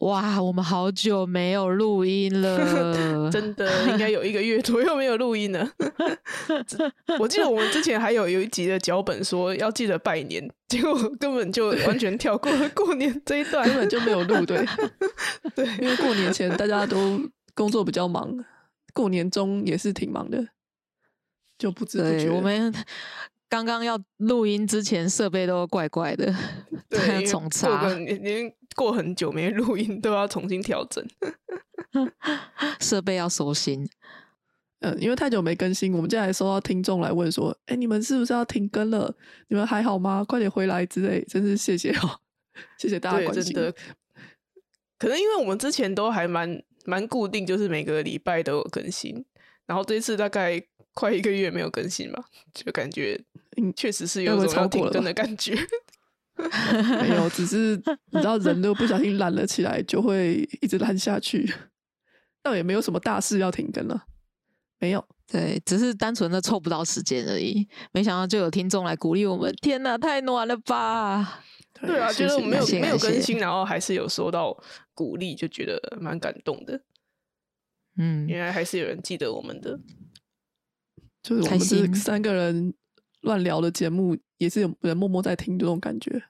哇，我们好久没有录音了，真的应该有一个月左右没有录音了。我记得我们之前还有有一集的脚本说要记得拜年，结果根本就完全跳过了过年这一段，根本就没有录。对，对，因为过年前大家都工作比较忙，过年中也是挺忙的，就不知不觉我们。刚刚要录音之前，设备都怪怪的，对，重插。过很久没录音，都要重新调整，设备要收心。嗯，因为太久没更新，我们现在收到听众来问说：“哎，你们是不是要停更了？你们还好吗？快点回来之类。”真是谢谢哦，谢谢大家关心。可能因为我们之前都还蛮蛮固定，就是每个礼拜都有更新，然后这次大概快一个月没有更新吧，就感觉。嗯，确实是有种要停更的感觉。没有，只是你知道，人都不小心懒了起来，就会一直懒下去。倒也没有什么大事要停更了，没有。对，只是单纯的凑不到时间而已。没想到就有听众来鼓励我们，天哪，太暖了吧！对啊，觉得我们没有没有更新，然后还是有收到鼓励，就觉得蛮感动的。嗯，原来还是有人记得我们的，就是我们这三个人。乱聊的节目也是有人默默在听这种感觉，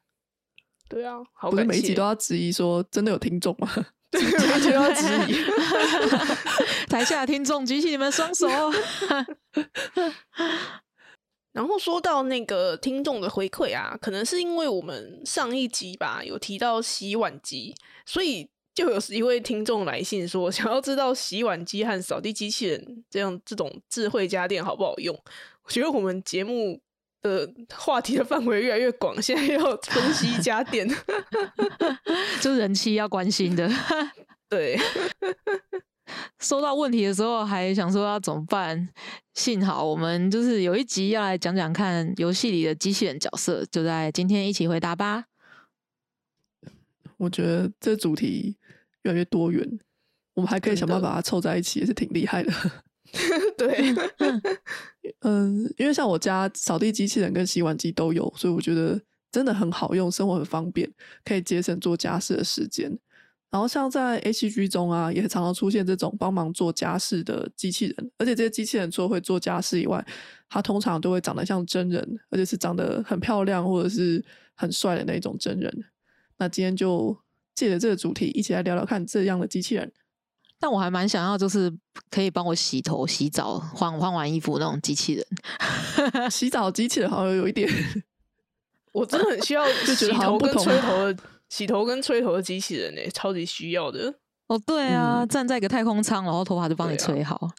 对啊，不是每一集都要质疑说真的有听众吗？对，每集都要质疑。台下听众举起你们双手。然后说到那个听众的回馈啊，可能是因为我们上一集吧有提到洗碗机，所以就有一位听众来信说，想要知道洗碗机和扫地机器人这样这种智慧家电好不好用。我觉得我们节目的话题的范围越来越广，现在要分析家电，就是人气要关心的。对，收到问题的时候还想说要怎么办，幸好我们就是有一集要来讲讲看游戏里的机器人角色，就在今天一起回答吧。我觉得这主题越来越多元，我们还可以想办法把它凑在一起，也是挺厉害的。对，嗯，因为像我家扫地机器人跟洗碗机都有，所以我觉得真的很好用，生活很方便，可以节省做家事的时间。然后像在 H G 中啊，也常常出现这种帮忙做家事的机器人，而且这些机器人除了会做家事以外，它通常都会长得像真人，而且是长得很漂亮或者是很帅的那种真人。那今天就借着这个主题，一起来聊聊看这样的机器人。但我还蛮想要，就是可以帮我洗头、洗澡、换换完衣服那种机器人。洗澡机器人好像有一点，我真的很需要 洗头跟吹头的洗头跟吹头的机器人呢，超级需要的。哦，对啊，站在一个太空舱，然后头发就帮你吹好。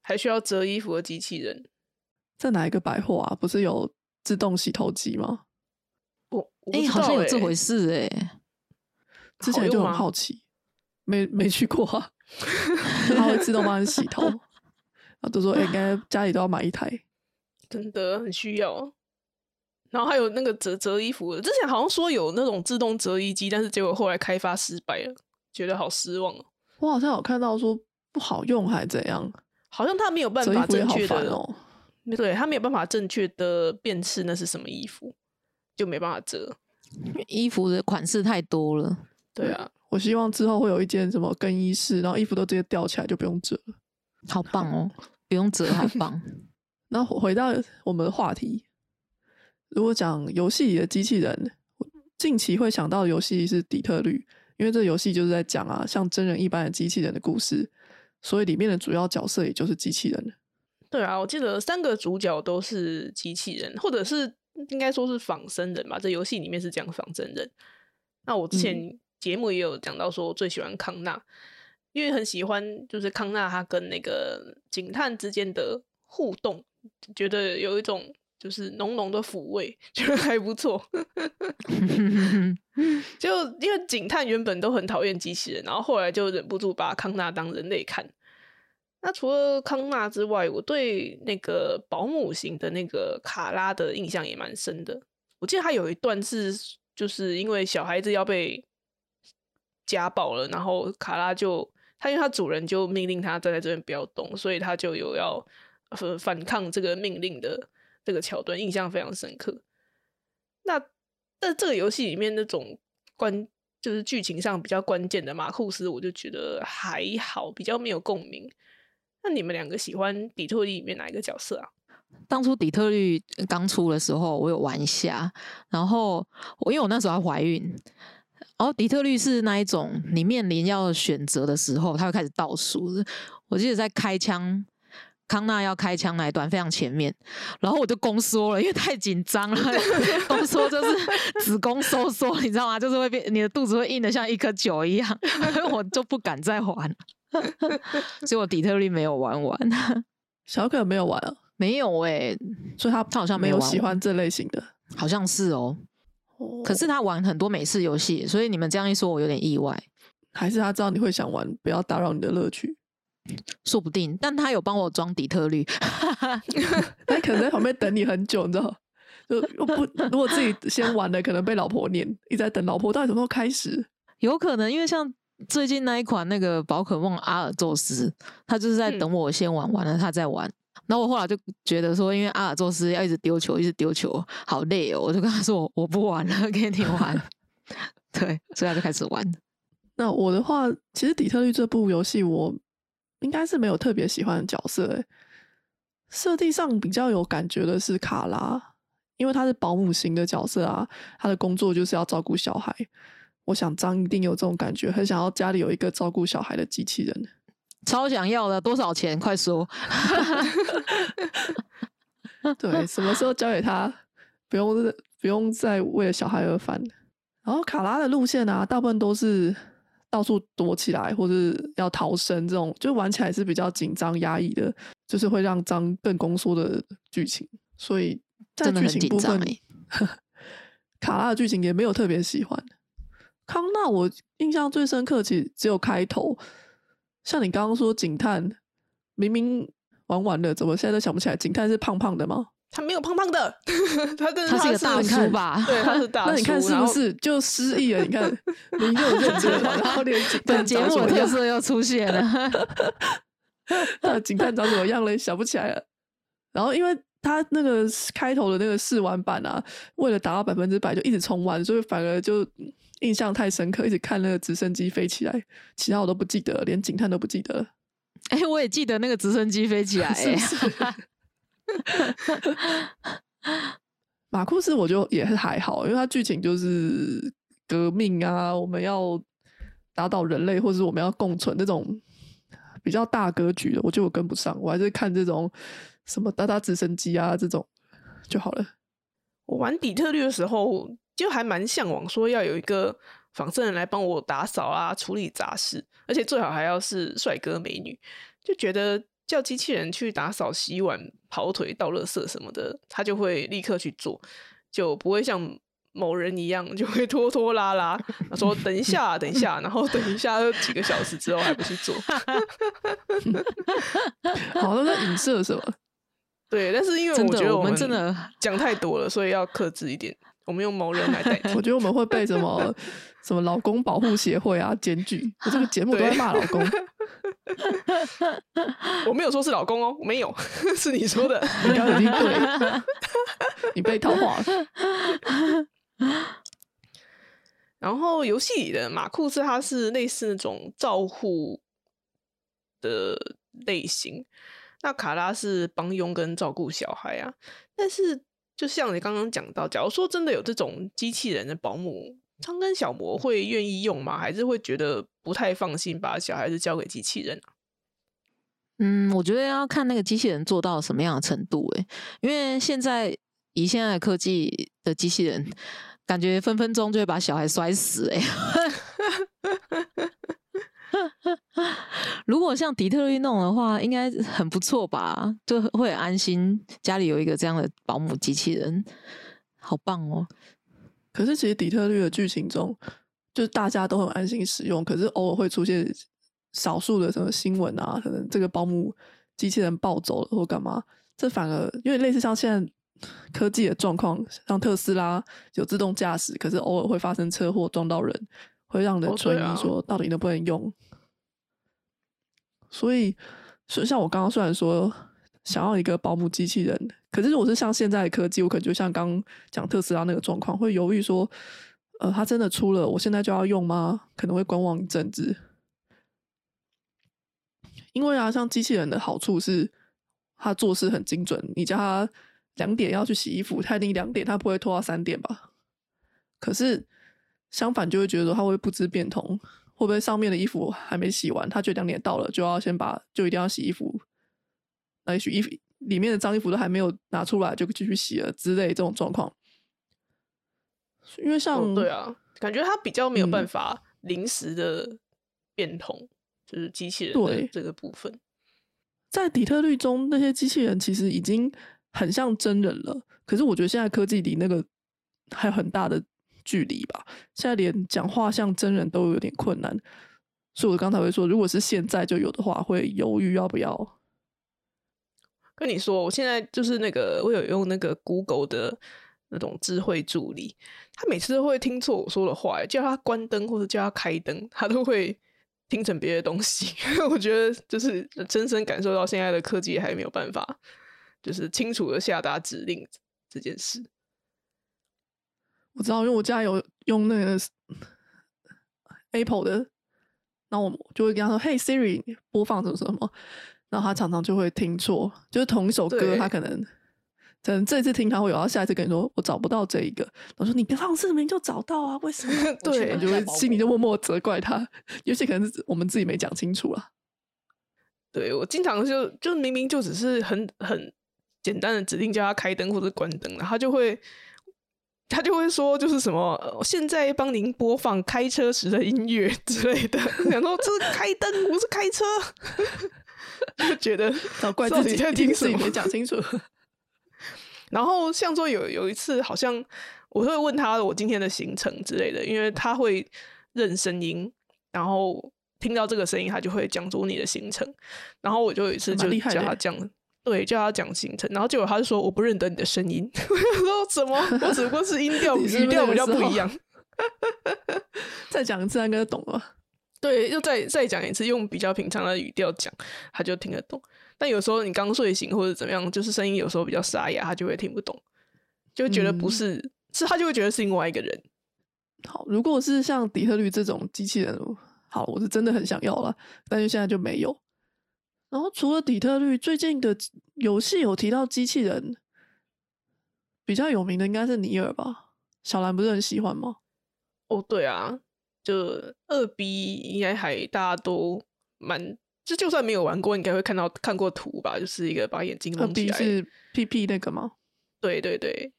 还需要折衣服的机器人，在哪一个百货啊？不是有自动洗头机吗？我哎，好像有这回事哎。之前就很好奇，没没去过啊。它会自动帮你洗头，啊，都说哎，应该家里都要买一台，真的很需要。然后还有那个折折衣服的，之前好像说有那种自动折衣机，但是结果后来开发失败了，觉得好失望哦。我好像有看到说不好用还怎样，好像他没有办法正确的哦，对他没有办法正确的辨识那是什么衣服，就没办法折。衣服的款式太多了，对啊。我希望之后会有一间什么更衣室，然后衣服都直接吊起来，就不用折了。好棒哦，不用折，好 棒。那回到我们的话题，如果讲游戏里的机器人，近期会想到的游戏是《底特律》，因为这游戏就是在讲啊，像真人一般的机器人的故事，所以里面的主要角色也就是机器人。对啊，我记得三个主角都是机器人，或者是应该说是仿生人吧。这游戏里面是讲仿真人。那我之前。节目也有讲到说，最喜欢康纳，因为很喜欢就是康纳他跟那个警探之间的互动，觉得有一种就是浓浓的抚慰，觉得还不错。就 因为警探原本都很讨厌机器人，然后后来就忍不住把康纳当人类看。那除了康纳之外，我对那个保姆型的那个卡拉的印象也蛮深的。我记得他有一段是，就是因为小孩子要被家暴了，然后卡拉就他因为他主人就命令他站在这边不要动，所以他就有要反反抗这个命令的这个桥段，印象非常深刻。那在这个游戏里面，那种关就是剧情上比较关键的马库斯，我就觉得还好，比较没有共鸣。那你们两个喜欢底特律里面哪一个角色啊？当初底特律刚出的时候，我有玩一下，然后我因为我那时候还怀孕，然后底特律是那一种，你面临要选择的时候，他会开始倒数。我记得在开枪，康纳要开枪那一段非常前面，然后我就宫缩了，因为太紧张了，宫缩就是子宫收缩，你知道吗？就是会变，你的肚子会硬的像一颗球一样，我就不敢再玩。所以我底特律没有玩完，小可没有玩啊，没有哎，所以他他好像没有喜欢这类型的。好像是哦。可是他玩很多美式游戏，所以你们这样一说，我有点意外。还是他知道你会想玩，不要打扰你的乐趣。说不定，但他有帮我装底特律，他可能在旁边等你很久，你知道？就不如果自己先玩的，可能被老婆念，一直在等老婆到底什么时候开始。有可能，因为像最近那一款那个宝可梦阿尔宙斯，他就是在嗯等我先玩完了，他再玩。然后我后来就觉得说，因为阿尔宙斯要一直丢球，一直丢球，好累哦，我就跟他说我不玩了，给你玩。对，所以他就开始玩。那我的话，其实底特律这部游戏我应该是没有特别喜欢的角色、欸，设定上比较有感觉的是卡拉，因为他是保姆型的角色啊，他的工作就是要照顾小孩。我想张一定有这种感觉，很想要家里有一个照顾小孩的机器人。超想要的，多少钱？快说！对，什么时候交给他，不用不用再为了小孩而烦。然后卡拉的路线啊，大部分都是到处躲起来，或是要逃生这种，就玩起来是比较紧张压抑的，就是会让张更宫缩的剧情。所以在剧情部分，欸 卡拉的剧情也没有特别喜欢。康纳我印象最深刻，其实只有开头。像你刚刚说警探，明明玩完了，怎么现在都想不起来？警探是胖胖的吗？他没有胖胖的，他跟他是一个大叔吧？对，他是大叔。那你看是不是就失忆了？你看，你就有认真嘛，然后连警本节目的特色又出现了。那警探长什么样嘞？想不起来了。然后因为他那个开头的那个试玩版啊，为了达到百分之百，就一直重玩，所以反而就印象太深刻，一直看那个直升机飞起来，其他我都不记得了，连警探都不记得了。哎、我也记得那个直升机飞起来、是不是？马库斯我就也是还好，因为他剧情就是革命啊，我们要打倒人类，或者是我们要共存那种比较大格局的，我觉得我跟不上，我还是看这种什么打打直升机啊这种就好了。我玩底特律的时候，就还蛮向往说要有一个仿生人来帮我打扫啊、处理杂事，而且最好还要是帅哥美女，就觉得叫机器人去打扫、洗碗、跑腿、倒垃圾什么的，他就会立刻去做，就不会像某人一样就会拖拖拉拉，他说等一下，等一下，然后等一下又几个小时之后还不去做。好像在影射什么？对，但是因为，我觉得我们我真的讲太多了，所以要克制一点。我们用某人来代替。我觉得我们会被什么 什么老公保护协会啊检举，我这个节目都在骂老公。我没有说是老公哦，我没有，是你说的。你刚刚已经对，你被套话了。然后游戏里的马库斯他是类似那种照护的类型，那卡拉是帮佣跟照顾小孩啊。但是就像你刚刚讲到，假如说真的有这种机器人的保姆，昌跟小魔会愿意用吗？还是会觉得不太放心把小孩子交给机器人啊？嗯，我觉得要看那个机器人做到什么样的程度诶，因为现在以现在的科技的机器人，感觉分分钟就会把小孩摔死诶。如果像底特律弄的话，应该很不错吧？就会安心，家里有一个这样的保姆机器人，好棒哦！可是其实底特律的剧情中，就是大家都很安心使用，可是偶尔会出现少数的什么新闻啊，可能这个保姆机器人暴走了或干嘛，这反而因为类似像现在科技的状况，像特斯拉有自动驾驶，可是偶尔会发生车祸撞到人，会让人哦存疑对啊说到底能不能用。所以，所以像我刚刚虽然说想要一个保姆机器人，可是如果是像现在的科技，我可能就像刚讲特斯拉那个状况，会犹豫说，呃，它真的出了，我现在就要用吗？可能会观望一阵子。因为啊，像机器人的好处是，它做事很精准。你叫它两点要去洗衣服，它一定两点，它不会拖到三点吧？可是相反，就会觉得说它会不知变通，会不会上面的衣服还没洗完，他觉得两点到了，就要先把就一定要洗衣服，那也许衣服里面的脏衣服都还没有拿出来，就继续洗了之类这种状况。因为像、哦对啊，感觉他比较没有办嗯法临时的变通，就是机器人这个部分。在底特律中，那些机器人其实已经很像真人了。可是我觉得现在科技离那个还有很大的距离吧。现在连讲话像真人都有点困难，所以我刚才会说，如果是现在就有的话，会犹豫要不要。跟你说，我现在就是那个，我有用那个 Google 的那种智慧助理，他每次都会听错我说的话，叫他关灯或者叫他开灯，他都会听成别的东西。我觉得就是深深感受到现在的科技还没有办法，就是清楚的下达指令这件事。我知道，因为我家有用那个 Apple 的，然后我就会跟他说：“嘿 Siri，播放什么什么。”然后他常常就会听错，就是同一首歌，对他可能可能这次听他会有，然后下一次跟你说我找不到这一个，我说你上次明明就找到啊，为什么？对我就会心里就默默责怪他，尤其可能是我们自己没讲清楚啊。对我经常就就明明就只是很很简单的指定叫他开灯或者关灯，然后他就会他就会说就是什么呃现在帮您播放开车时的音乐 之类的，然后这是开灯，不是开车，就觉得找怪自己，在听什一定自己没么讲清楚。然后像说有有一次，好像我会问他我今天的行程之类的，因为他会认声音，然后听到这个声音，他就会讲出你的行程。然后我就有一次就叫他讲，对，叫他讲行程，然后结果他就说我不认得你的声音，我就说怎么？我只不过是音调 语调比较不一样。再讲一次，他应该懂了。对，又再再讲一次，用比较平常的语调讲，他就听得懂。但有时候你刚睡醒或者怎么样，就是声音有时候比较沙哑，他就会听不懂，就会觉得不嗯是，是他就会觉得是另外一个人。好，如果是像底特律这种机器人，好，我是真的很想要了，但是现在就没有。然后除了底特律，最近的游戏有提到机器人，比较有名的应该是尼尔吧？小兰不是很喜欢吗？哦，对啊，就二 B 应该还大家都蛮，就就算没有玩过，应该会看到看过图吧，就是一个把眼睛二蒙起来。是 PP 那个吗？对 对对，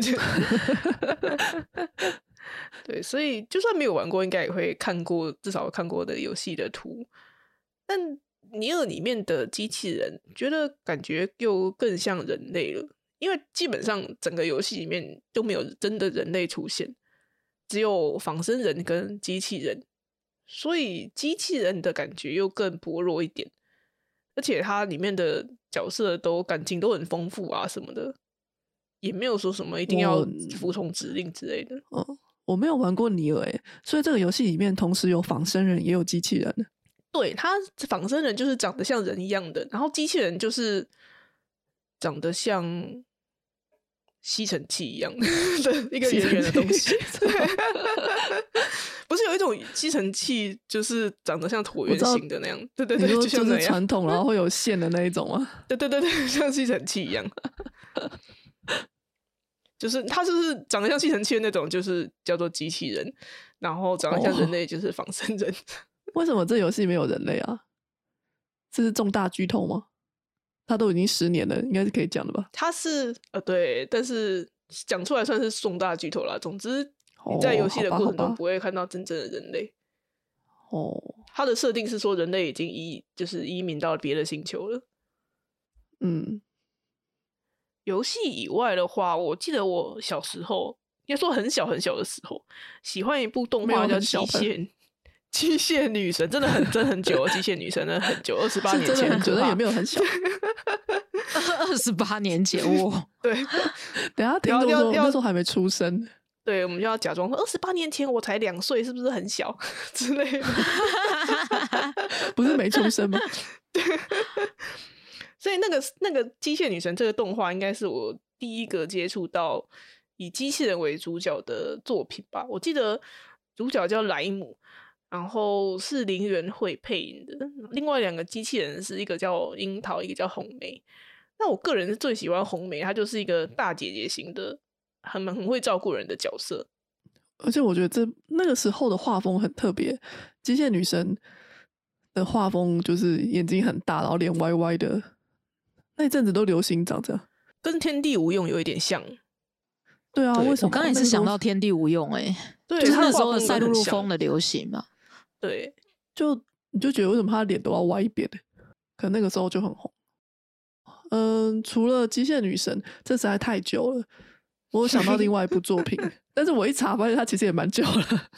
就 对，所以就算没有玩过，应该也会看过，至少看过的游戏的图。但尼尔里面的机器人，觉得感觉又更像人类了，因为基本上整个游戏里面都没有真的人类出现，只有仿生人跟机器人，所以机器人的感觉又更薄弱一点。而且它里面的角色都感情都很丰富啊，什么的，也没有说什么一定要服从指令之类的。哦，我没有玩过尼尔诶，所以这个游戏里面同时有仿生人也有机器人。对，他仿生人就是长得像人一样的，然后机器人就是长得像吸尘器一样的 一个圆圆的东西。不是有一种吸尘器，就是长得像椭圆形的那样？对对对，就。是传统，然后会有线的那一种吗？对对对对，像吸尘器一样。就是它就是长得像吸尘器的那种，就是叫做机器人，然后长得像人哦类就是仿生人。为什么这游戏没有人类啊？这是重大剧透吗？它都已经十年了，应该是可以讲的吧？它是呃对，但是讲出来算是重大剧透啦。总之你在哦游戏的过程中不会看到真正的人类。哦，它的设定是说人类已经移就是移民到别的星球了。嗯，游戏以外的话，我记得我小时候，应该说很小很小的时候，喜欢一部动画叫《很小吧机械女神》，真的很真的很久了，《机械女神》真的很 久，二十八年前真的很久，但也没有很小。二十八年前，我对等下听众说，那时候还没出生。对，我们就要假装说二十八年前我才两岁，是不是很小 之类的？不是没出生吗？所以那个那个机械女神这个动画，应该是我第一个接触到以机器人为主角的作品吧。我记得主角叫莱姆，然后是林元惠配音的。另外两个机器人是一个叫樱桃，一个叫红梅。那我个人是最喜欢红梅，她就是一个大姐姐型的，很很会照顾人的角色。而且我觉得这那个时候的画风很特别，机械女神的画风就是眼睛很大，然后脸歪歪的，那一阵子都流行长这样。跟天地无用有一点像，对啊，对为什么？我刚刚也是想到天地无用、欸，对，就是它那时候的赛璐璐风的流行嘛。对，就你就觉得为什么他的脸都要歪一边的？可能那个时候就很红。嗯，除了机械女神，这实在太久了。我有想到另外一部作品，但是我一查发现它其实也蛮久了。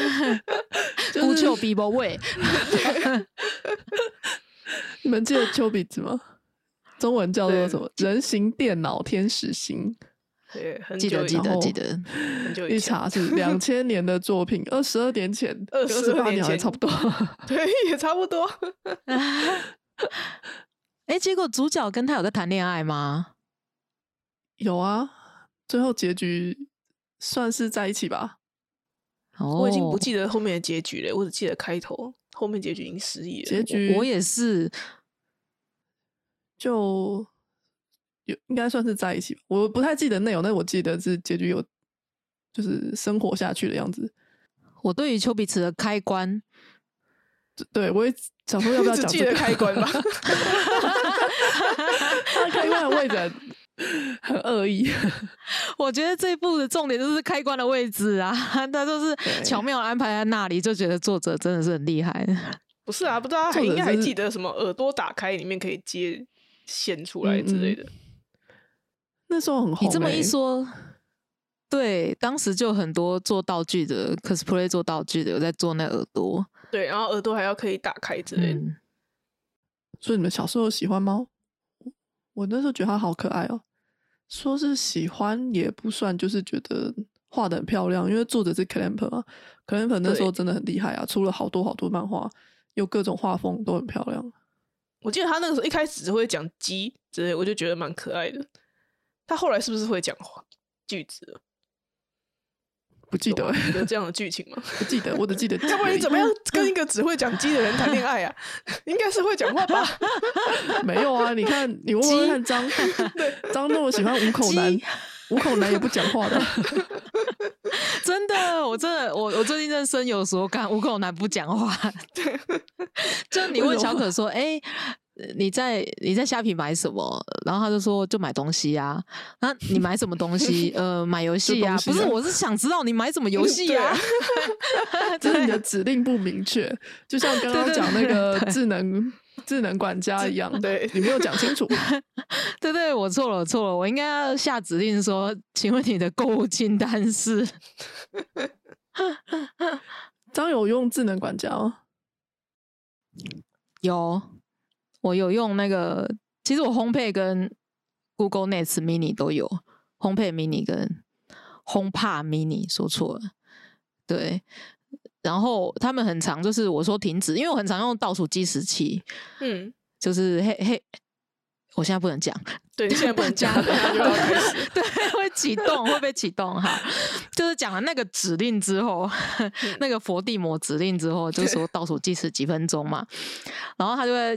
就是丘比伯位，你们记得丘比子吗？中文叫做什么？人形电脑天使星。对，很记得记久以后得记得。一查是两千年的作品，二十二年前，二十22八年前差不多。对，也差不多。哎、结果主角跟他有在谈恋爱吗？有啊，最后结局算是在一起吧。哦，我已经不记得后面的结局了，我只记得开头，后面结局已经失忆了。结局我也是，就有应该算是在一起吧。我不太记得内容，但我记得是结局有就是生活下去的样子。我对于丘比茨的开关，对我也 想说要不要只记得讲这个开关吧。他开关的位置很很恶意。我觉得这一部的重点就是开关的位置啊，他就是巧妙安排在那里，就觉得作者真的是很厉害。不是啊，不知道他还应该还记得什么耳朵打开里面可以接线出来之类的。那时候很红、你这么一欸，说，对，当时就很多做道具的 cosplay 做道具的有在做那耳朵，对，然后耳朵还要可以打开之类的。嗯，所以你们小时候喜欢猫？我那时候觉得它好可爱哦。说是喜欢也不算，就是觉得画的很漂亮，因为作者是 Clamp 嘛，Clamp 那时候真的很厉害啊，出了好多好多漫画，有各种画风都很漂亮。我记得他那个时候一开始只会讲鸡之类，我就觉得蛮可爱的。他后来是不是会讲话句子？不记得有 这样的剧情吗？不记得，我只记得。要不然你怎么样跟一个只会讲鸡的人谈恋爱啊？应该是会讲话吧？没有啊？你看，你问问看张，张那么喜欢五口男鸡，五口男也不讲话的。真的，我真的，我我最近真的深有所感，五口男不讲话，就你问小可说，哎、你在你在虾皮买什么？然后他就说就买东西啊。那你买什么东西？呃，买游戏啊。啊不是，我是想知道你买什么游戏啊。就是你的指令不明确，就像刚刚讲那对个智能智能管家一样，对你没有讲清楚。对对，我错了，我错了，我应该要下指令说，请问你的购物清单是？张有用智能管家吗？有，我有用那个，其实我 HomePay 跟 Google Nest Mini 都有，HomePay Mini 跟 HomePod Mini 说错了，对。然后他们很常就是我说停止，因为我很常用倒数计时器，嗯，就是嘿嘿，我现在不能讲，对，你现在不能讲，大等下就要开始。对，会启动，会被启动哈。就是讲了那个指令之后，那个佛地魔指令之后，就说倒数计时几分钟嘛，然后他就会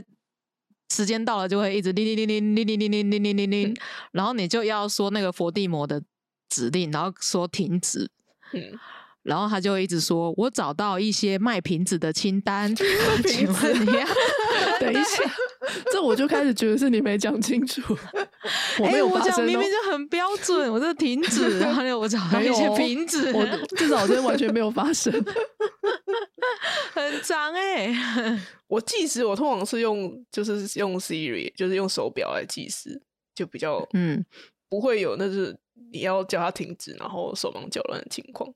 时间到了就会一直铃铃铃铃铃铃铃铃铃铃铃铃，然后你就要说那个佛地魔的指令，然后说停止。嗯，然后他就一直说：“我找到一些卖瓶子的清单，请问你要？”等一下，这我就开始觉得是你没讲清楚，我哎、没有我发生哦讲明明。就很标准，我这停止，然后呢，我找到一些瓶子，我至少我这完全没有发生。很长哎、我计时我通常是用就是用 Siri，就是用手表来计时，就比较嗯，不会有那是你要叫它停止，然后手忙脚乱的情况。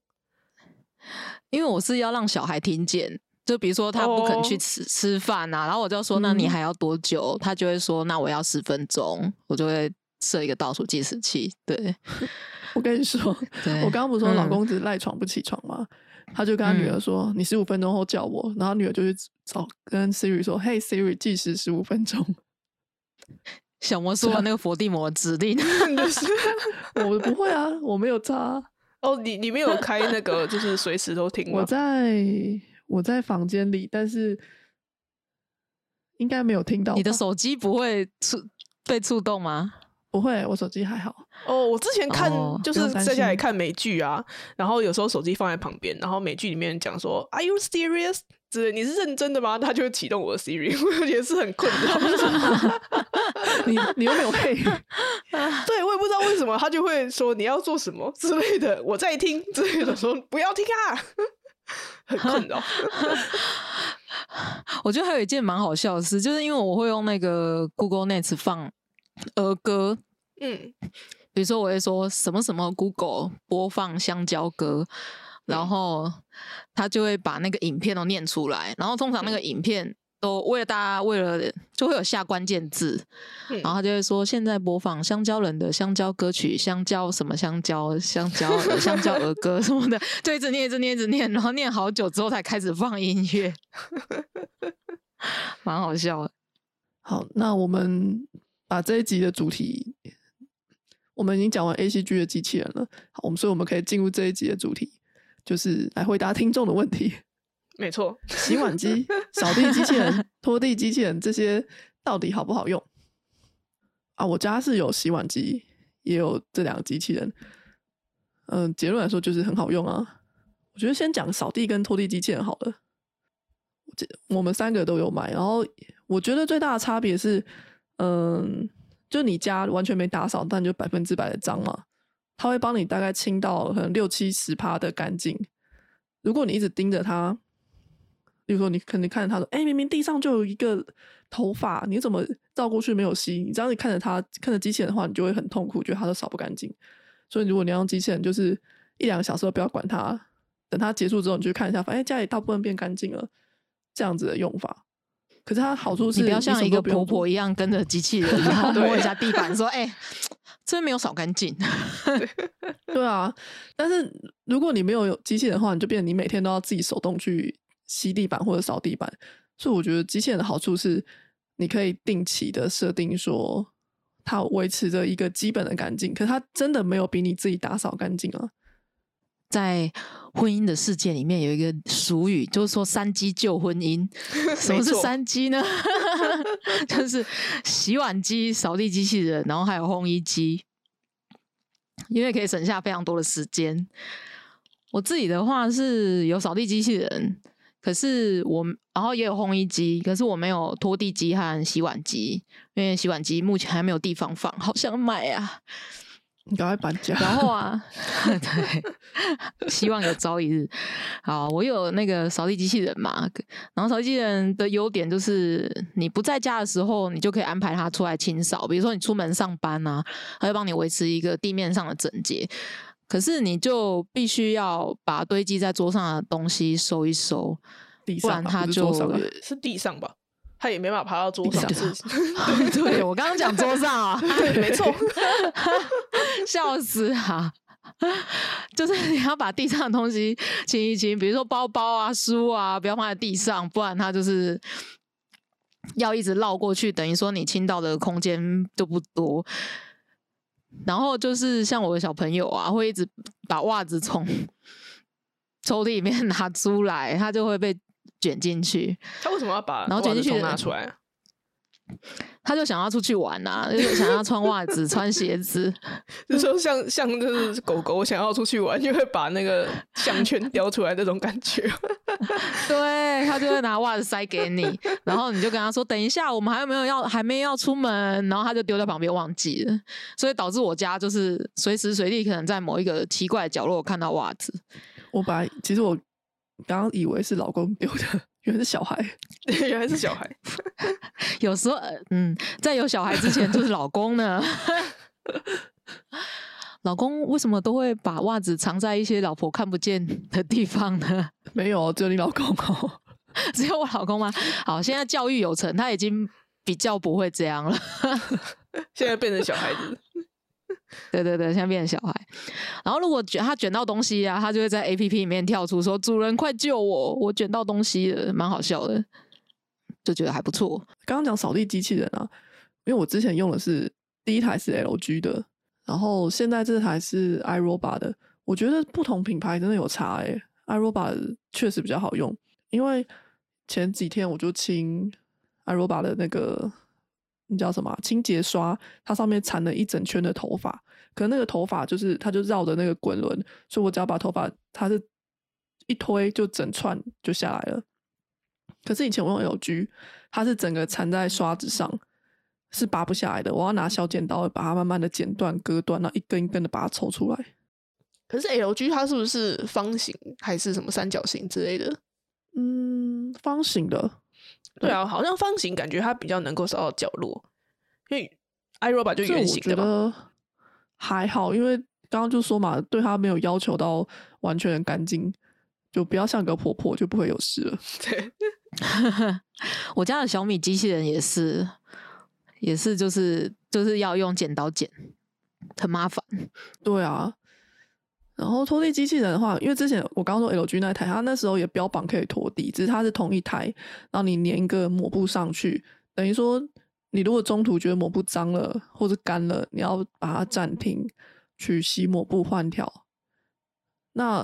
因为我是要让小孩听见，就比如说他不肯去哦吃、吃饭啊，然后我就说那你嗯还要多久？他就会说那我要十分钟，我就会设一个倒数计时器。对，我跟你说，我刚刚不是说老嗯公只赖床不起床吗？他就跟他女儿说：“你十五分钟后叫我。”然后女儿就去找跟 Siri 说：“嘿，Siri，计时十五分钟。小魔术那个伏地魔指令，就是”我不会啊，我没有插啊。哦，你你没有开那个就是随时都听吗？我在我在房间里，但是应该没有听到。你的手机不会触被触动吗？不会，我手机还好。哦，我之前看哦就是在家里看美剧啊，然后有时候手机放在旁边，然后美剧里面讲说 “Are you serious？” 之类，你是认真的吗？他就会启动我的 Siri，我也是很困扰。你你又没有配，对我也不知道为什么，他就会说你要做什么之类的，我在听之类的，说不要听啊，很困扰。我觉得还有一件蛮好笑的事，就是因为我会用那个 Google Nets 放儿歌，嗯，比如说我会说什么什么 Google 播放香蕉歌，然后他就会把那个影片都念出来，然后通常那个影片都为了大家为了就会有下关键字，嗯然后他就会说现在播放香蕉人的香蕉歌曲，香蕉什么香蕉香蕉呃香蕉儿歌什么的，就一直念一直念一直念，然后念好久之后才开始放音乐，蛮好笑的。好，那我们把这一集的主题，我们已经讲完 A C G 的机器人了。好，我们所以我们可以进入这一集的主题，就是来回答听众的问题：没错，洗碗机、扫地机器人、拖地机器人这些到底好不好用？啊，我家是有洗碗机，也有这两个机器人。嗯、结论来说就是很好用啊。我觉得先讲扫地跟拖地机器人好了。这我们三个都有买，然后我觉得最大的差别是，嗯，就你家完全没打扫，但就百分之百的脏嘛，它会帮你大概清到可能六七十趴的干净。如果你一直盯着它，比如说你可能看着它说，哎、明明地上就有一个头发，你怎么照过去没有吸？你只要你看着它，看着机器人的话，你就会很痛苦，觉得它都扫不干净。所以如果你要用机器人，就是一两个小时都不要管它，等它结束之后，你去看一下，发现家里大部分变干净了，这样子的用法。可是它好处是你不要像一个婆婆一样跟着机器人，然后对摸一下地板说：“哎、这边没有扫干净。对啊，但是如果你没有有机器人的话，你就变成你每天都要自己手动去吸地板或者扫地板。所以我觉得机器人的好处是，你可以定期的设定说，它维持着一个基本的干净，可它真的没有比你自己打扫干净了。在婚姻的世界里面有一个俗语，就是说“三机救婚姻 ”。什么是三机呢？就是洗碗机、扫地机器人，然后还有烘衣机，因为可以省下非常多的时间。我自己的话是有扫地机器人，可是我然后也有烘衣机，可是我没有拖地机和洗碗机，因为洗碗机目前还没有地方放，好想买啊。你赶快搬家。然后啊，对，希望有朝一日。好，我有那个扫地机器人嘛，然后扫地机器人的优点就是，你不在家的时候，你就可以安排它出来清扫。比如说你出门上班啊，它会帮你维持一个地面上的整洁。可是你就必须要把堆积在桌上的东西收一收，不地上吧然它就不是桌上啊是地上吧？他也没办法爬到桌上，对我刚刚讲桌上啊，对，没错，笑死啊！就是你要把地上的东西清一清，比如说包包啊、书啊，不要放在地上，不然它就是要一直绕过去，等于说你清到的空间就不多。然后就是像我的小朋友啊，会一直把袜子从抽屉里面拿出来，他就会被卷进去。他为什么要把然后卷进去拿出来啊？他就想要出去玩啊，就是想要穿袜子、穿鞋子。就是说像像就是狗狗想要出去玩，就会把那个项圈 叼出来那种感觉。对他就会拿袜子塞给你，然后你就跟他说：“等一下，我们还有没有要还没要出门？”然后他就丢在旁边忘记了，所以导致我家就是随时随地可能在某一个奇怪的角落看到袜子。我把其实我刚刚以为是老公丢的，原来是小孩，原来是小孩。有时候，嗯，在有小孩之前就是老公呢。老公为什么都会把袜子藏在一些老婆看不见的地方呢？没有，只有你老公哦，只有我老公吗？好，现在教育有成，他已经比较不会这样了。现在变成小孩子。对对对，现在变成小孩。然后如果卷他卷到东西啊，他就会在 A P P 里面跳出说：“主人快救我，我卷到东西了。”蛮好笑的，就觉得还不错。刚刚讲扫地机器人啊，因为我之前用的是第一台是 L G 的。然后现在这台是 iRobot 的，我觉得不同品牌真的有差诶。iRobot 确实比较好用，因为前几天我就清 iRobot 的那个那叫什么清洁刷，它上面缠了一整圈的头发，可那个头发就是它就绕着那个滚轮，所以我只要把头发它是一推就整串就下来了。可是以前我用 LG，它是整个缠在刷子上。是拔不下来的，我要拿小剪刀把它慢慢的剪断、割断，然后一根一根的把它抽出来。可是 LG 它是不是方形还是什么三角形之类的？嗯，方形的。对啊，好像方形，感觉它比较能够扫到角落。因为 iRobot 就圆形的得还好，因为刚刚就说嘛，对它没有要求到完全干净，就不要像个婆婆，就不会有事了。对，我家的小米机器人也是。也是，就是就是要用剪刀剪，很麻烦。对啊，然后拖地机器人的话，因为之前我刚说 LG 那台，它那时候也标榜可以拖地，只是它是同一台，然后你粘一个抹布上去，等于说你如果中途觉得抹布脏了或者干了，你要把它暂停去洗抹布换条。那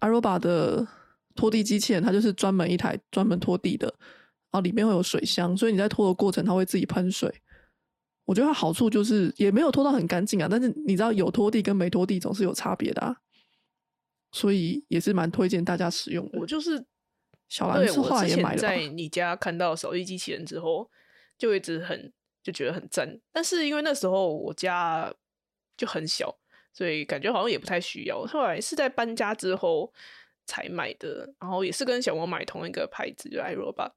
iRobot 的拖地机器人，它就是专门一台专门拖地的，然后里面会有水箱，所以你在拖的过程，它会自己喷水。我觉得它好处就是也没有拖到很干净啊，但是你知道有拖地跟没拖地总是有差别的啊，所以也是蛮推荐大家使用的。我就是小蓝是话也买了，在你家看到扫地机器人之后，就一直很就觉得很赞。但是因为那时候我家就很小，所以感觉好像也不太需要。后来是在搬家之后才买的，然后也是跟小王买同一个牌子，就 iRobot。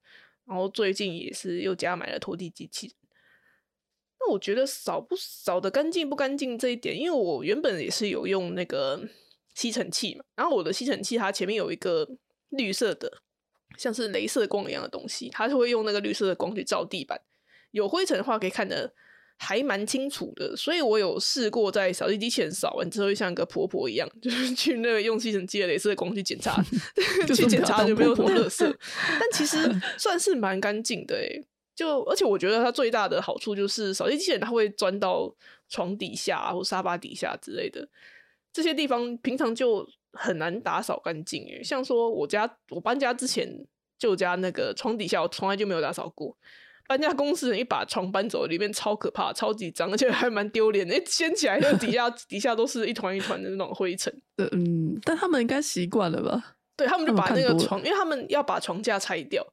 然后最近也是又加买了拖地机器人。那我觉得扫不扫的干净不干净这一点，因为我原本也是有用那个吸尘器嘛，然后我的吸尘器它前面有一个绿色的，像是镭射光一样的东西，它是会用那个绿色的光去照地板，有灰尘的话可以看得还蛮清楚的，所以我有试过在扫地机器人扫完之后，像个婆婆一样，就是去那个用吸尘器的镭射光去检查，去检查有没有什么垃圾，但其实算是蛮干净的诶。就而且我觉得它最大的好处就是扫地机器人它会钻到床底下或沙发底下之类的这些地方，平常就很难打扫干净诶。像说我家我搬家之前旧家那个床底下，我从来就没有打扫过。搬家公司人一把床搬走，里面超可怕、超级脏，而且还蛮丢脸的。掀起来，那底下底下都是一团一团的那种灰尘。嗯，但他们应该习惯了吧？对他们就把那个床，因为他们要把床架拆掉。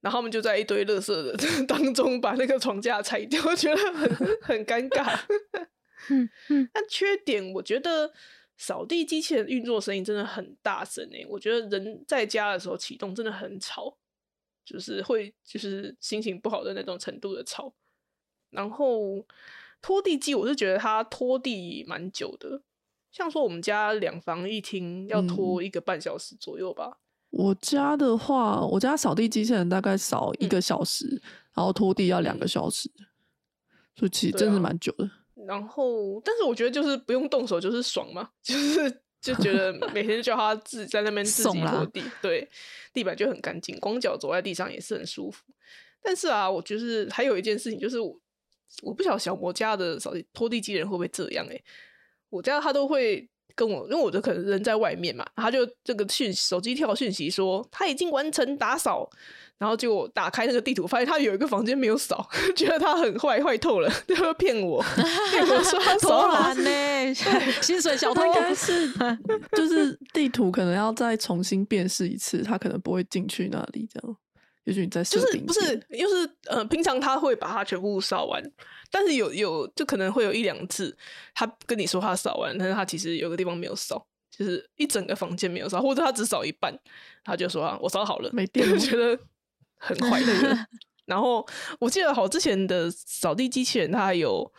然后他们就在一堆垃圾的 当中把那个床架拆掉，我觉得很 很尴尬。嗯嗯，但缺点我觉得扫地机器人运作声音真的很大声诶，我觉得人在家的时候启动真的很吵，就是会就是心情不好的那种程度的吵。然后拖地机我是觉得它拖地蛮久的，像说我们家两房一厅要拖一个半小时左右吧。我家的话，我家扫地机器人大概扫一个小时，然后拖地要两个小时，所以其实真的蛮久的。然后，但是我觉得就是不用动手就是爽嘛，就是就觉得每天叫他自己在那边自己拖地，对，地板就很干净，光脚走在地上也是很舒服。但是啊，我就是还有一件事情，就是我我不晓得小魔家的扫地拖地机器人会不会这样哎，我家他都会。跟我，因为我的可能人在外面嘛，他就这个讯手机跳讯息说他已经完成打扫，然后就打开那个地图，发现他有一个房间没有扫，觉得他很坏，坏透了，他会骗我，骗我说他 扫完呢，薪水小偷应该是就是地图可能要再重新辨识一次，他可能不会进去那里这样。也许你在就是不是，就是呃，平常他会把它全部扫完，但是有有就可能会有一两次，他跟你说他扫完，但是他其实有个地方没有扫，就是一整个房间没有扫，或者他只扫一半，他就说啊，我扫好了，没电，觉得很快乐。然后我记得好之前的扫地机器人，它还有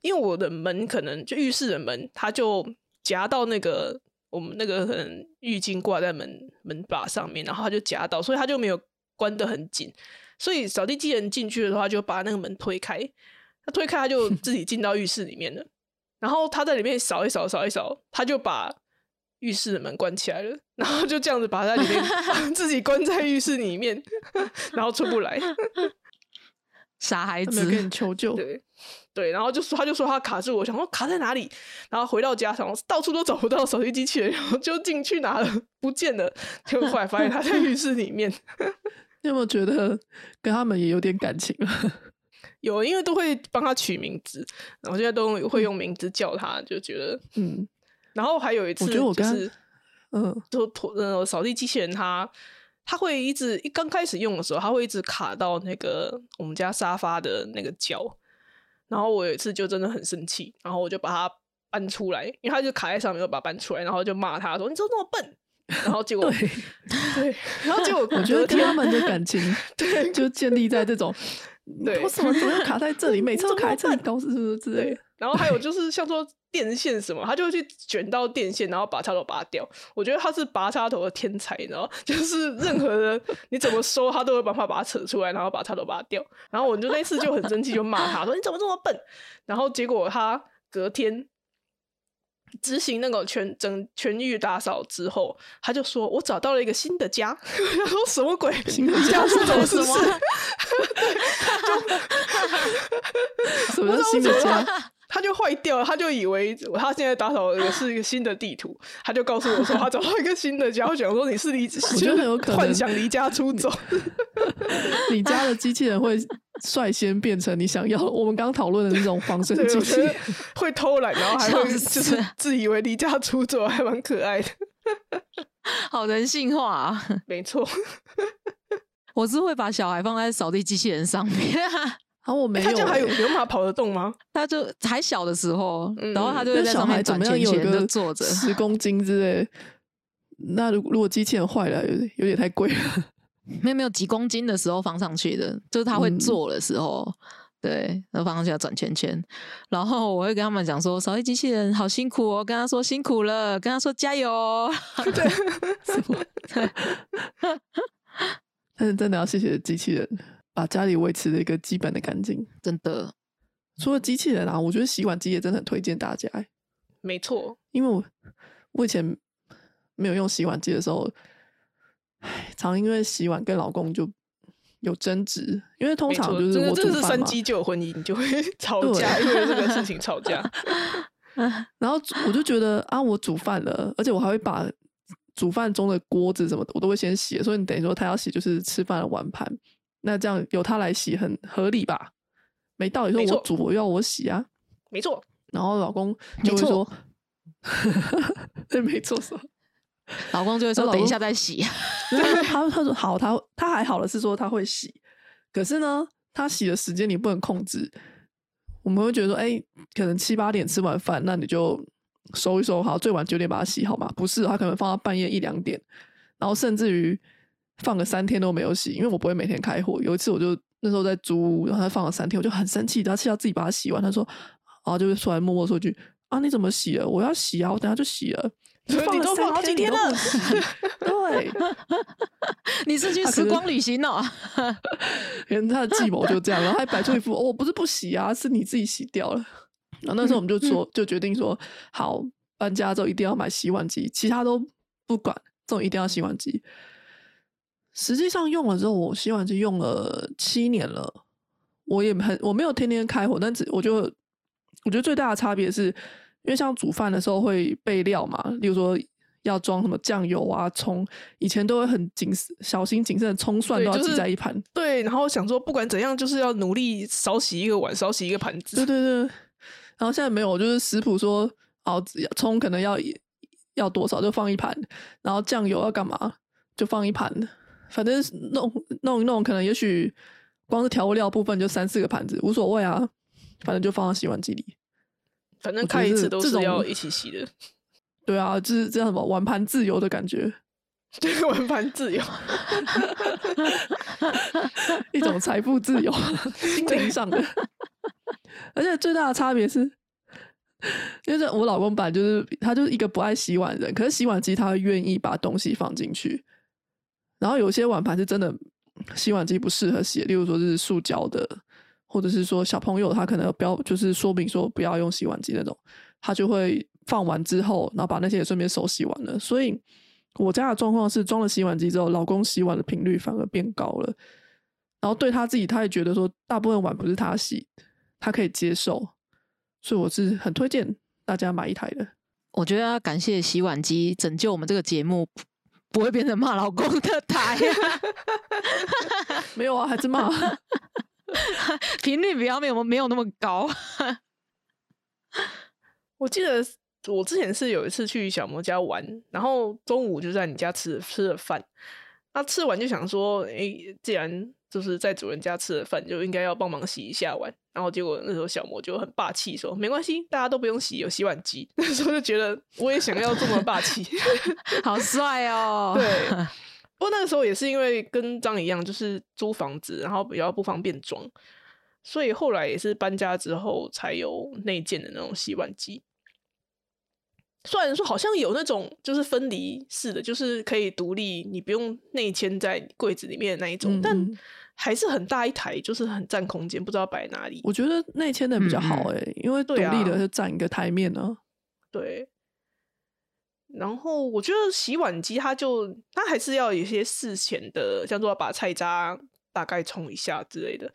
因为我的门可能就浴室的门，它就夹到那个我们那个可能浴巾挂在门门把上面，然后它就夹到，所以它就没有关得很紧。所以扫地机器人进去的话，就把那个门推开，它推开，它就自己进到浴室里面了。然后他在里面扫一扫，扫一扫，他就把浴室的门关起来了，然后就这样子把他里面 自己关在浴室里面，然后出不来。傻孩子跟，你求救，对对，然后就说他就说他卡住我，想说卡在哪里，然后回到家，想到处都找不到扫地机器人，然后就进去拿了，不见了，结果后来发现他在浴室里面。你有没有觉得跟他们也有点感情了？有，因为都会帮他取名字，然后现在都会用名字叫他，就觉得，嗯然后还有一次，我觉得我跟他就是嗯，就拖呃扫地机器人它它会一直一刚开始用的时候，它会一直卡到那个我们家沙发的那个角，然后我有一次就真的很生气，然后我就把它搬出来，因为它就卡在上面，我把它搬出来，然后就骂它说你怎么那么笨，然后结果对，对，然后结果我觉得他们的感情对就建立在这种，对我什么 怎么卡在这里？每次都卡在这里，办搞是不是之类的？，然后还有就是像说电线什么，他就会去卷到电线，然后把插头拔掉。我觉得他是拔插头的天才，你知道，就是任何的你怎么收，他都有办法把它扯出来，然后把插头拔掉。然后我就那次就很生气，就骂他说你怎么这么笨。然后结果他隔天。执行那个全整全域打扫之后，他就说：“我找到了一个新的家。”他说：“什么鬼？新的家是什么什么事？什么叫新的家？他就坏掉了，他就以为他现在打扫的是一个新的地图，他就告诉我说他找到一个新的家。我想说你是离，我觉得很有可能幻想离家出走。你家的机器人会率先变成你想要我们刚讨论的那种仿生对，机器会偷懒，然后还会就是自以为离家出走，还蛮可爱的。好人性化啊！没错，我是会把小孩放在扫地机器人上面，然后我没有、他这样还有欸有马跑得动吗？他就还小的时候，嗯然后他就那小孩转圈圈，就坐着。十公斤之类。那如如果机器人坏了，有点有点太贵了。没有没有几公斤的时候放上去的，就是他会嗯坐的时候，对，然后放上去要转圈圈。然后我会跟他们讲说，扫地机器人好辛苦哦，跟他说辛苦了，跟他说加油哦。但是真的要谢谢机器人，把家里维持了一个基本的干净。真的，除了机器人啊，我觉得洗碗机也真的很推荐大家欸、没错，因为我我以前没有用洗碗机的时候，唉，常因为洗碗跟老公就有争执，因为通，常就是真的真是我煮饭嘛，三机就有婚姻，你就会 吵架，因为这个事情 吵架。然后我就觉得啊，我煮饭了，而且我还会把煮饭中的锅子什么的，我都会先洗，所以你等于说他要洗就是吃饭的碗盘，那这样由他来洗很合理吧？没道理说我煮我要我洗啊，没错，然后老公就会说，对，没错，说。老公就会说等一下再洗。他他说好，他他还好的是说他会洗，可是呢，他洗的时间你不能控制。我们会觉得说，哎、可能七八点吃完饭，那你就收一收好，最晚九点把它洗好嘛？不是，他可能放到半夜一两点，然后甚至于放个三天都没有洗，因为我不会每天开火。有一次我就那时候在租屋，然后他放了三天，我就很生气，他气到自己把它洗完。他说，然后就出来默默说一句啊，你怎么洗了？我要洗啊，我等下就洗了。所以你都放好几天天了 对，你是去时光旅行哦？可能他的计谋就这样，然后还摆出一副哦，不是不洗啊，是你自己洗掉了。然后那时候我们就说，就决定说，好，搬家之后一定要买洗碗机，其他都不管，这种一定要洗碗机。实际上用了之后，我洗碗机用了七年了，我也很我没有天天开火，但只我就我觉得最大的差别是，因为像煮饭的时候会备料嘛，例如说要装什么酱油啊、葱，以前都会很谨慎、小心谨慎的葱蒜都要挤在一盘。对，然后想说不管怎样，就是要努力少洗一个碗，少洗一个盘子。对对对，然后现在没有，就是食谱说，哦，只要葱可能要要多少就放一盘，然后酱油要干嘛就放一盘，反正弄弄一弄，可能也许光是调味料部分就三四个盘子，无所谓啊，反正就放到洗碗机里。反正我觉得开一次都是要一起洗的。对啊，就是这样什么碗盘自由的感觉。对，碗盘自由。一种财富自由，心灵上的。而且最大的差别是，因为我老公本来就是他就是一个不爱洗碗人，可是洗碗机他会愿意把东西放进去。然后有些碗盘是真的洗碗机不适合洗，例如说是塑胶的，或者是说小朋友他可能标就是说明说不要用洗碗机那种，他就会放完之后，然后把那些也顺便手洗完了。所以我家的状况是装了洗碗机之后，老公洗碗的频率反而变高了。然后对他自己，他也觉得说，大部分碗不是他洗，他可以接受，所以我是很推荐大家买一台的。我觉得要感谢洗碗机拯救我们这个节目，不会变成骂老公的台。没有啊，还是骂，频率比较没有没有那么高。我记得我之前是有一次去小魔家玩，然后中午就在你家吃吃了饭，那吃完就想说，哎，既然就是在主人家吃的饭，就应该要帮忙洗一下碗。然后结果那时候小魔就很霸气说：“没关系，大家都不用洗，有洗碗机。”那时候就觉得我也想要这么霸气，好帅哦。对，不过那个时候也是因为跟张一样，就是租房子，然后比较不方便装，所以后来也是搬家之后才有内建的那种洗碗机。虽然说好像有那种就是分离式的，就是可以独立，你不用内嵌在柜子里面的那一种，但还是很大一台，就是很占空间，不知道摆哪里。我觉得内嵌的比较好哎，因为独立的是占一个台面呢。对。然后我觉得洗碗机它就它还是要有些事前的，像做把菜渣大概冲一下之类的。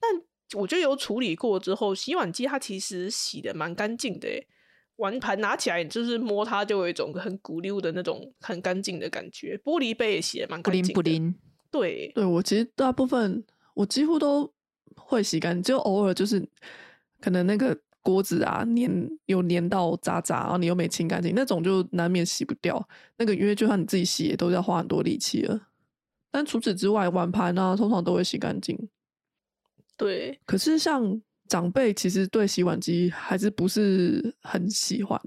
但我觉得有处理过之后，洗碗机它其实洗的蛮干净的哎。碗盘拿起来，就是摸它，就有一种很鼓溜的那种很干净的感觉。玻璃杯也洗的蛮干净的。对，对我其实大部分我几乎都会洗干净，就偶尔就是可能那个锅子啊粘有粘到渣渣，然后你又没清干净，那种就难免洗不掉。那个因为就算你自己洗，也都要花很多力气了。但除此之外，碗盘啊通常都会洗干净。对，可是像。长辈其实对洗碗机还是不是很喜欢，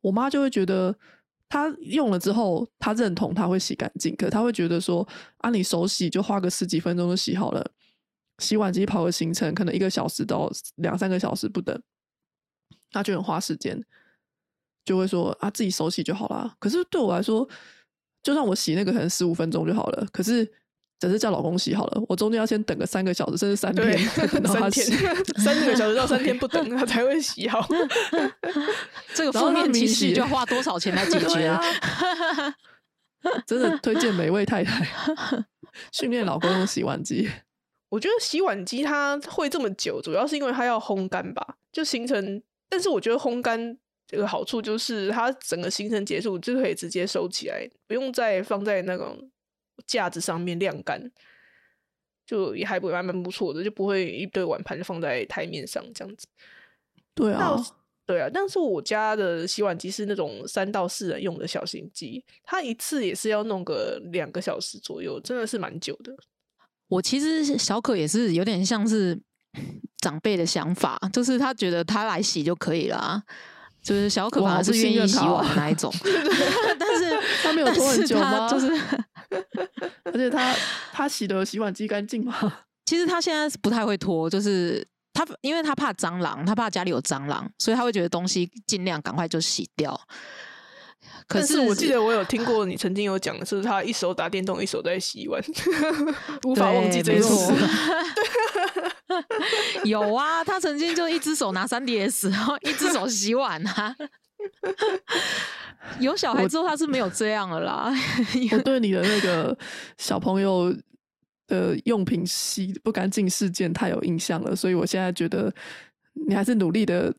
我妈就会觉得，她用了之后，她认同她会洗干净，可她会觉得说，啊，你手洗就花个十几分钟就洗好了，洗碗机跑个行程可能一个小时到两三个小时不等，她就很花时间，就会说啊，自己手洗就好了。可是对我来说，就算我洗那个可能十五分钟就好了，可是。只是叫老公洗好了，我中间要先等个三个小时，甚至三天，三天，三个小时到三天不等，他才会洗好。这个负面情绪就要花多少钱来解决啊？真的推荐每位太太训练老公用洗碗机。我觉得洗碗机它会这么久，主要是因为它要烘干吧，就形成。但是我觉得烘干这个好处就是，它整个行程结束就可以直接收起来，不用再放在那种。架子上面晾干，就也还不蛮蛮不错的，就不会一堆碗盘放在台面上这样子。对啊，对啊。但是我家的洗碗机是那种三到四人用的小型机，它一次也是要弄个两个小时左右，真的是蛮久的。我其实小可也是有点像是长辈的想法，就是他觉得他来洗就可以了。就是小可反而是愿意洗碗的那一种 但是他没有拖很久吗？就是，而且他他洗的洗碗机干净吗？其实他现在是不太会拖，就是他因为他怕蟑螂，他怕家里有蟑螂，所以他会觉得东西尽量赶快就洗掉。可是我记得我有听过你曾经有讲的是，他一手打电动，一手在洗碗，无法忘记这件事。有啊，他曾经就一只手拿三 DS，然后一只手洗碗啊。有小孩之后他是没有这样了啦。我对你的那个小朋友的用品洗不干净事件太有印象了，所以我现在觉得你还是努力的，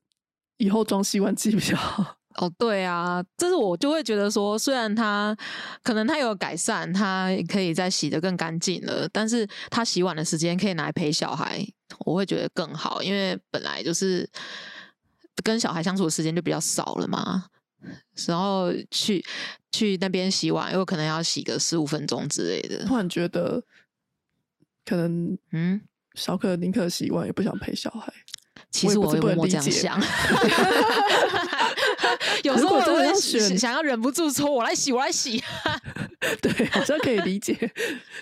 以后装洗碗机比较好。哦，对啊，这是我就会觉得说，虽然他可能他有改善，他可以再洗的更干净了，但是他洗碗的时间可以拿来陪小孩，我会觉得更好，因为本来就是跟小孩相处的时间就比较少了嘛，然后去去那边洗碗，又可能要洗个十五分钟之类的，突然觉得可能嗯，小可宁可洗碗也不想陪小孩，其实我不我这样想。有时候我会想要忍不住说：“我来洗，我来洗。”对，好像可以理解。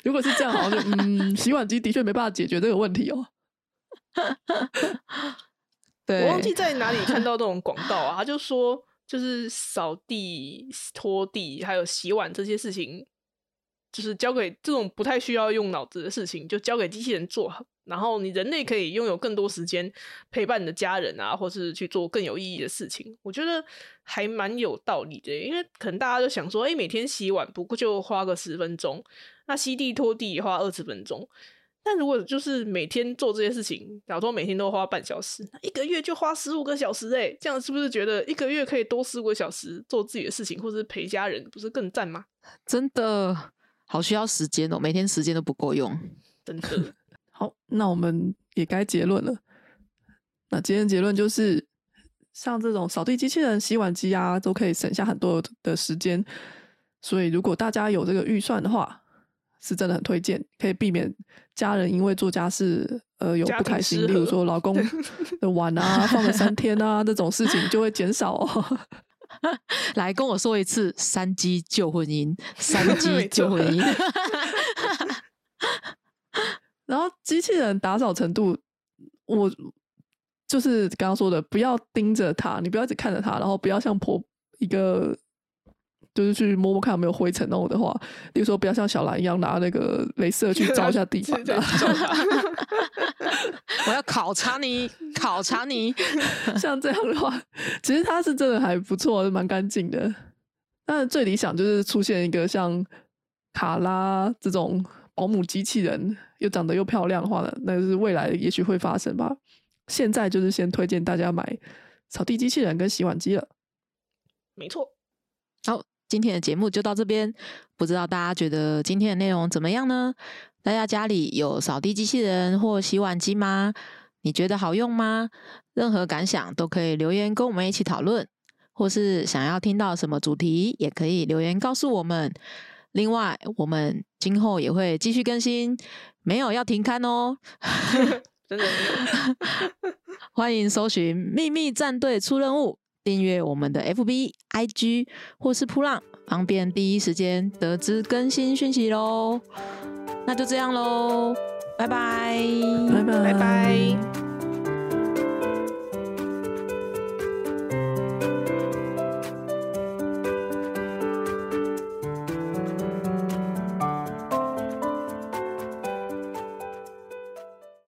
如果是这样，好像就嗯，洗碗机的确没办法解决这个问题哦。对，我忘记在哪里看到这种广告啊，他就说就是扫地、拖地还有洗碗这些事情，就是交给这种不太需要用脑子的事情，就交给机器人做。然后你人类可以拥有更多时间陪伴你的家人啊，或是去做更有意义的事情。我觉得还蛮有道理的，因为可能大家就想说，哎，每天洗碗不过就花个十分钟，那吸地拖地花二十分钟。但如果就是每天做这些事情，假如说每天都花半小时，一个月就花十五个小时，哎，这样是不是觉得一个月可以多十五个小时做自己的事情，或是陪家人，不是更赞吗？真的好需要时间哦，每天时间都不够用，真的。好，那我们也该结论了。那今天结论就是，像这种扫地机器人、洗碗机啊，都可以省下很多的时间。所以，如果大家有这个预算的话，是真的很推荐，可以避免家人因为做家事呃有不开心，例如说老 公的碗啊放了三天啊这种事情就会减少哦。来跟我说一次，三机救婚姻，三机救婚姻。然后机器人打扫程度，我就是刚刚说的，不要盯着它，你不要一直看着它，然后不要像婆一个。就是去摸摸看有没有灰尘那种的话，比如说不要像小兰一样拿那个镭射 去照一下地板。我要考察你，考察你。像这样的话，其实它是真的还不错，蛮干净的。但最理想就是出现一个像卡拉这种保姆机器人，又长得又漂亮的话呢，那是未来也许会发生吧。现在就是先推荐大家买扫地机器人跟洗碗机了。没错。好。今天的节目就到这边，不知道大家觉得今天的内容怎么样呢？大家家里有扫地机器人或洗碗机吗？你觉得好用吗？任何感想都可以留言跟我们一起讨论，或是想要听到什么主题，也可以留言告诉我们。另外，我们今后也会继续更新，没有要停刊哦。真的。欢迎搜寻“秘密战队出任务”。订阅我们的 FB、IG 或是扑浪，方便第一时间得知更新讯息喽。那就这样喽，拜拜，拜拜，拜拜。